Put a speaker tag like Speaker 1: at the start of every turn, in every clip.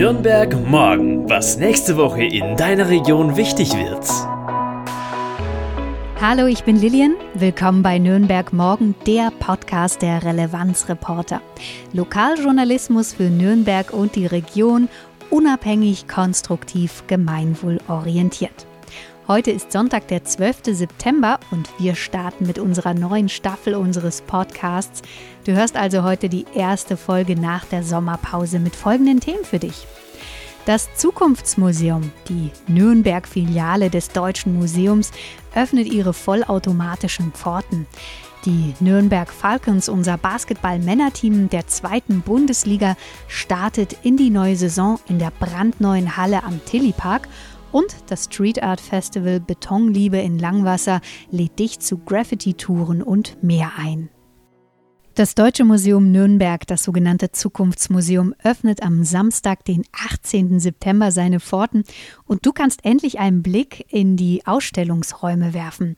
Speaker 1: Nürnberg morgen, was nächste Woche in deiner Region wichtig wird.
Speaker 2: Hallo, ich bin Lilian. Willkommen bei Nürnberg Morgen, der Podcast der Relevanzreporter. Lokaljournalismus für Nürnberg und die Region, unabhängig, konstruktiv, gemeinwohlorientiert. Heute ist Sonntag, der 12. September und wir starten mit unserer neuen Staffel unseres Podcasts. Du hörst also heute die erste Folge nach der Sommerpause mit folgenden Themen für dich. Das Zukunftsmuseum, die Nürnberg-Filiale des Deutschen Museums, öffnet ihre vollautomatischen Pforten. Die Nürnberg Falcons, unser Basketball-Männerteam der zweiten Bundesliga, startet in die neue Saison in der brandneuen Halle am Tilly Park und das Street Art Festival Betonliebe in Langwasser lädt dich zu Graffiti-Touren und mehr ein. Das Deutsche Museum Nürnberg, das sogenannte Zukunftsmuseum, öffnet am Samstag, den 18. September seine Pforten und du kannst endlich einen Blick in die Ausstellungsräume werfen.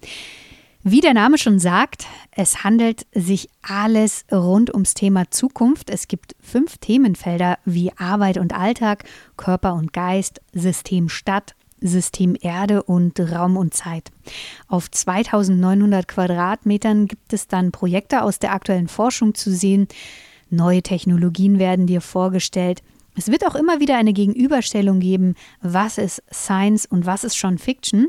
Speaker 2: Wie der Name schon sagt, es handelt sich alles rund ums Thema Zukunft. Es gibt fünf Themenfelder wie Arbeit und Alltag, Körper und Geist, System Stadt, System Erde und Raum und Zeit. Auf 2900 Quadratmetern gibt es dann Projekte aus der aktuellen Forschung zu sehen. Neue Technologien werden dir vorgestellt. Es wird auch immer wieder eine Gegenüberstellung geben, was ist Science und was ist schon Fiction.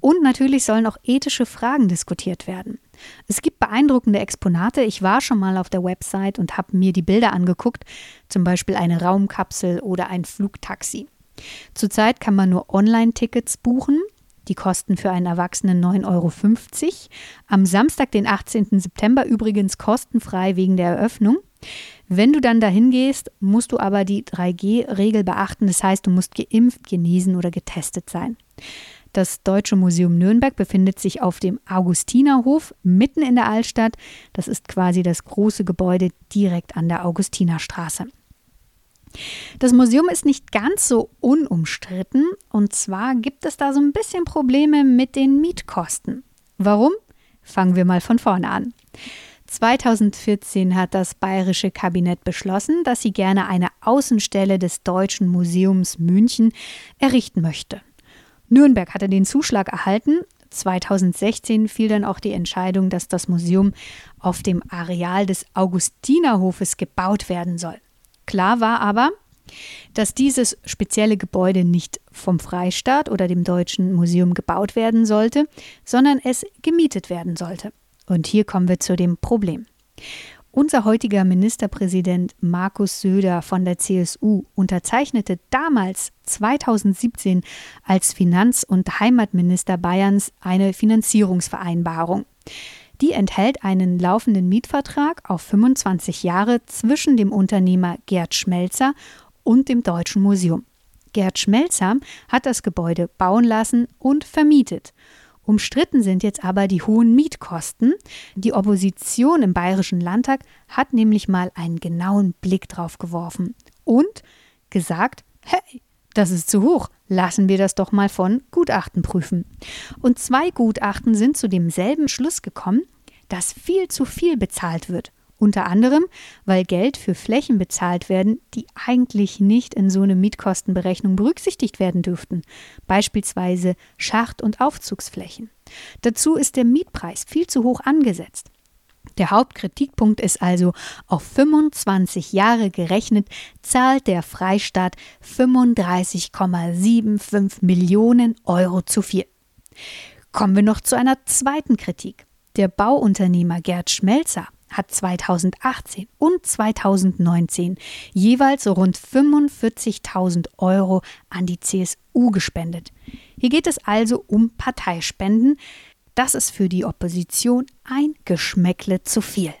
Speaker 2: Und natürlich sollen auch ethische Fragen diskutiert werden. Es gibt beeindruckende Exponate. Ich war schon mal auf der Website und habe mir die Bilder angeguckt, zum Beispiel eine Raumkapsel oder ein Flugtaxi. Zurzeit kann man nur Online-Tickets buchen. Die kosten für einen Erwachsenen 9,50 Euro. Am Samstag, den 18. September, übrigens kostenfrei wegen der Eröffnung. Wenn du dann dahin gehst, musst du aber die 3G-Regel beachten. Das heißt, du musst geimpft, genesen oder getestet sein. Das Deutsche Museum Nürnberg befindet sich auf dem Augustinerhof mitten in der Altstadt. Das ist quasi das große Gebäude direkt an der Augustinerstraße. Das Museum ist nicht ganz so unumstritten und zwar gibt es da so ein bisschen Probleme mit den Mietkosten. Warum? Fangen wir mal von vorne an. 2014 hat das bayerische Kabinett beschlossen, dass sie gerne eine Außenstelle des Deutschen Museums München errichten möchte. Nürnberg hatte den Zuschlag erhalten. 2016 fiel dann auch die Entscheidung, dass das Museum auf dem Areal des Augustinerhofes gebaut werden soll. Klar war aber, dass dieses spezielle Gebäude nicht vom Freistaat oder dem Deutschen Museum gebaut werden sollte, sondern es gemietet werden sollte. Und hier kommen wir zu dem Problem. Unser heutiger Ministerpräsident Markus Söder von der CSU unterzeichnete damals 2017 als Finanz- und Heimatminister Bayerns eine Finanzierungsvereinbarung. Die enthält einen laufenden Mietvertrag auf 25 Jahre zwischen dem Unternehmer Gerd Schmelzer und dem Deutschen Museum. Gerd Schmelzer hat das Gebäude bauen lassen und vermietet. Umstritten sind jetzt aber die hohen Mietkosten. Die Opposition im Bayerischen Landtag hat nämlich mal einen genauen Blick drauf geworfen und gesagt, hey, das ist zu hoch, lassen wir das doch mal von Gutachten prüfen. Und zwei Gutachten sind zu demselben Schluss gekommen, dass viel zu viel bezahlt wird. Unter anderem, weil Geld für Flächen bezahlt werden, die eigentlich nicht in so eine Mietkostenberechnung berücksichtigt werden dürften, beispielsweise Schacht- und Aufzugsflächen. Dazu ist der Mietpreis viel zu hoch angesetzt. Der Hauptkritikpunkt ist also, auf 25 Jahre gerechnet zahlt der Freistaat 35,75 Millionen Euro zu viel. Kommen wir noch zu einer zweiten Kritik. Der Bauunternehmer Gerd Schmelzer hat 2018 und 2019 jeweils rund 45.000 Euro an die CSU gespendet. Hier geht es also um Parteispenden. Das ist für die Opposition ein Geschmäckle zu viel.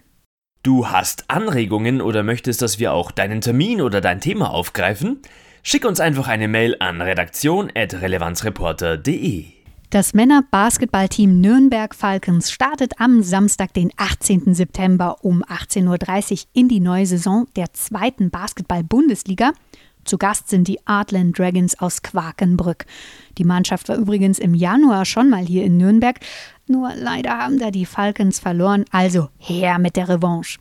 Speaker 1: Du hast Anregungen oder möchtest, dass wir auch deinen Termin oder dein Thema aufgreifen? Schick uns einfach eine Mail an redaktion.relevanzreporter.de.
Speaker 2: Das Männer-Basketballteam Nürnberg Falcons startet am Samstag, den 18. September um 18.30 Uhr in die neue Saison der zweiten Basketball-Bundesliga. Zu Gast sind die Artland Dragons aus Quakenbrück. Die Mannschaft war übrigens im Januar schon mal hier in Nürnberg, nur leider haben da die Falcons verloren, also her mit der Revanche.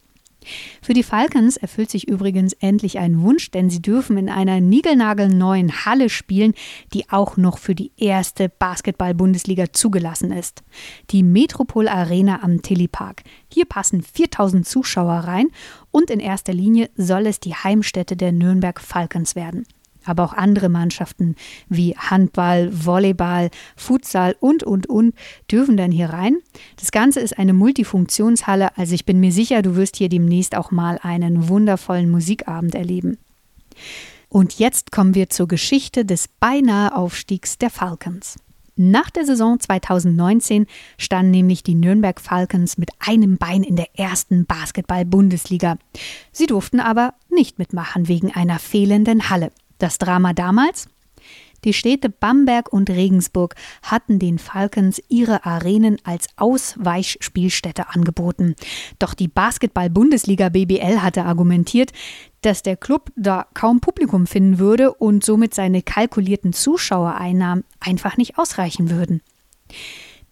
Speaker 2: Für die Falcons erfüllt sich übrigens endlich ein Wunsch, denn sie dürfen in einer niegelnagelneuen Halle spielen, die auch noch für die erste Basketball-Bundesliga zugelassen ist. Die Metropol Arena am Tilly-Park. Hier passen 4000 Zuschauer rein und in erster Linie soll es die Heimstätte der Nürnberg Falcons werden aber auch andere Mannschaften wie Handball, Volleyball, Futsal und, und, und dürfen dann hier rein. Das Ganze ist eine Multifunktionshalle, also ich bin mir sicher, du wirst hier demnächst auch mal einen wundervollen Musikabend erleben. Und jetzt kommen wir zur Geschichte des beinahe Aufstiegs der Falcons. Nach der Saison 2019 standen nämlich die Nürnberg Falcons mit einem Bein in der ersten Basketball-Bundesliga. Sie durften aber nicht mitmachen wegen einer fehlenden Halle. Das Drama damals? Die Städte Bamberg und Regensburg hatten den Falcons ihre Arenen als Ausweichspielstätte angeboten. Doch die Basketball-Bundesliga BBL hatte argumentiert, dass der Club da kaum Publikum finden würde und somit seine kalkulierten Zuschauereinnahmen einfach nicht ausreichen würden.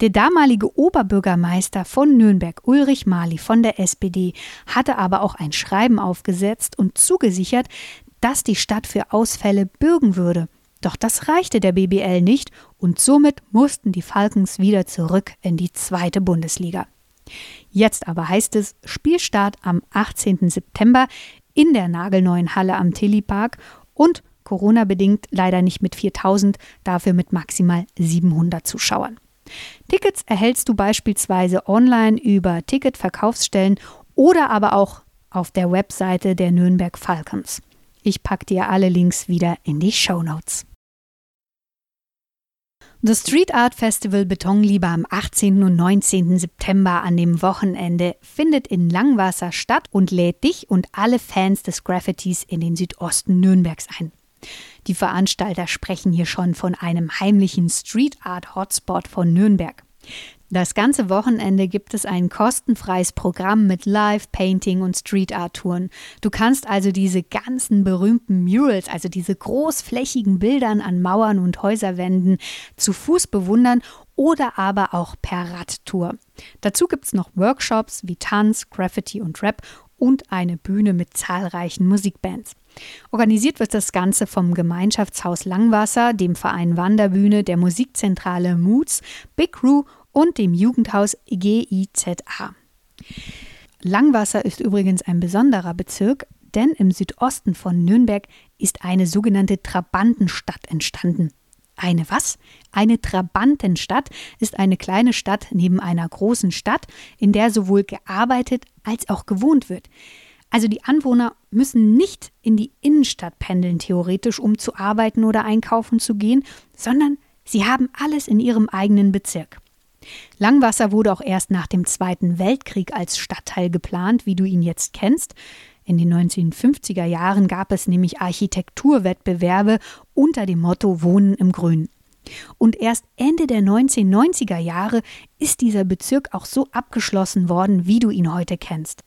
Speaker 2: Der damalige Oberbürgermeister von Nürnberg, Ulrich Mali von der SPD, hatte aber auch ein Schreiben aufgesetzt und zugesichert, dass die Stadt für Ausfälle bürgen würde. Doch das reichte der BBL nicht und somit mussten die Falcons wieder zurück in die zweite Bundesliga. Jetzt aber heißt es Spielstart am 18. September in der nagelneuen Halle am Tilly-Park und Corona-bedingt leider nicht mit 4000, dafür mit maximal 700 Zuschauern. Tickets erhältst du beispielsweise online über Ticketverkaufsstellen oder aber auch auf der Webseite der Nürnberg Falcons. Ich packe dir alle Links wieder in die Show Notes. Das Street Art Festival Betonliebe am 18. und 19. September an dem Wochenende findet in Langwasser statt und lädt dich und alle Fans des Graffitis in den Südosten Nürnbergs ein. Die Veranstalter sprechen hier schon von einem heimlichen Street Art Hotspot von Nürnberg. Das ganze Wochenende gibt es ein kostenfreies Programm mit Live-Painting und Street-Art-Touren. Du kannst also diese ganzen berühmten Murals, also diese großflächigen Bildern an Mauern und Häuserwänden, zu Fuß bewundern oder aber auch per Radtour. Dazu gibt es noch Workshops wie Tanz, Graffiti und Rap und eine Bühne mit zahlreichen Musikbands. Organisiert wird das Ganze vom Gemeinschaftshaus Langwasser, dem Verein Wanderbühne, der Musikzentrale Moods, Big Crew und dem Jugendhaus GIZA. Langwasser ist übrigens ein besonderer Bezirk, denn im Südosten von Nürnberg ist eine sogenannte Trabantenstadt entstanden. Eine was? Eine Trabantenstadt ist eine kleine Stadt neben einer großen Stadt, in der sowohl gearbeitet als auch gewohnt wird. Also die Anwohner müssen nicht in die Innenstadt pendeln, theoretisch, um zu arbeiten oder einkaufen zu gehen, sondern sie haben alles in ihrem eigenen Bezirk. Langwasser wurde auch erst nach dem Zweiten Weltkrieg als Stadtteil geplant, wie du ihn jetzt kennst. In den 1950er Jahren gab es nämlich Architekturwettbewerbe unter dem Motto Wohnen im Grün. Und erst Ende der 1990er Jahre ist dieser Bezirk auch so abgeschlossen worden, wie du ihn heute kennst.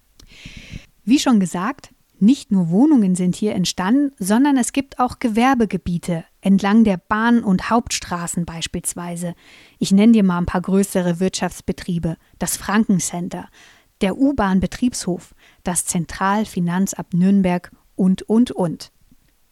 Speaker 2: Wie schon gesagt, nicht nur Wohnungen sind hier entstanden, sondern es gibt auch Gewerbegebiete entlang der Bahn- und Hauptstraßen beispielsweise. Ich nenne dir mal ein paar größere Wirtschaftsbetriebe. Das Frankencenter, der U-Bahn-Betriebshof, das Zentralfinanzamt Nürnberg und, und, und.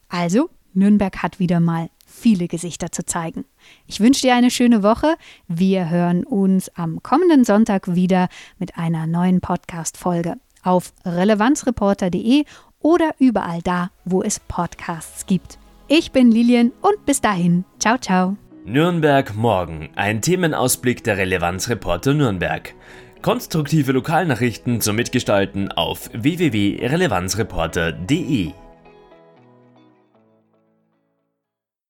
Speaker 2: Also, Nürnberg hat wieder mal viele Gesichter zu zeigen. Ich wünsche dir eine schöne Woche. Wir hören uns am kommenden Sonntag wieder mit einer neuen Podcast-Folge auf relevanzreporter.de oder überall da, wo es Podcasts gibt. Ich bin Lilian und bis dahin, ciao, ciao.
Speaker 1: Nürnberg morgen, ein Themenausblick der Relevanzreporter Nürnberg. Konstruktive Lokalnachrichten zum Mitgestalten auf www.relevanzreporter.de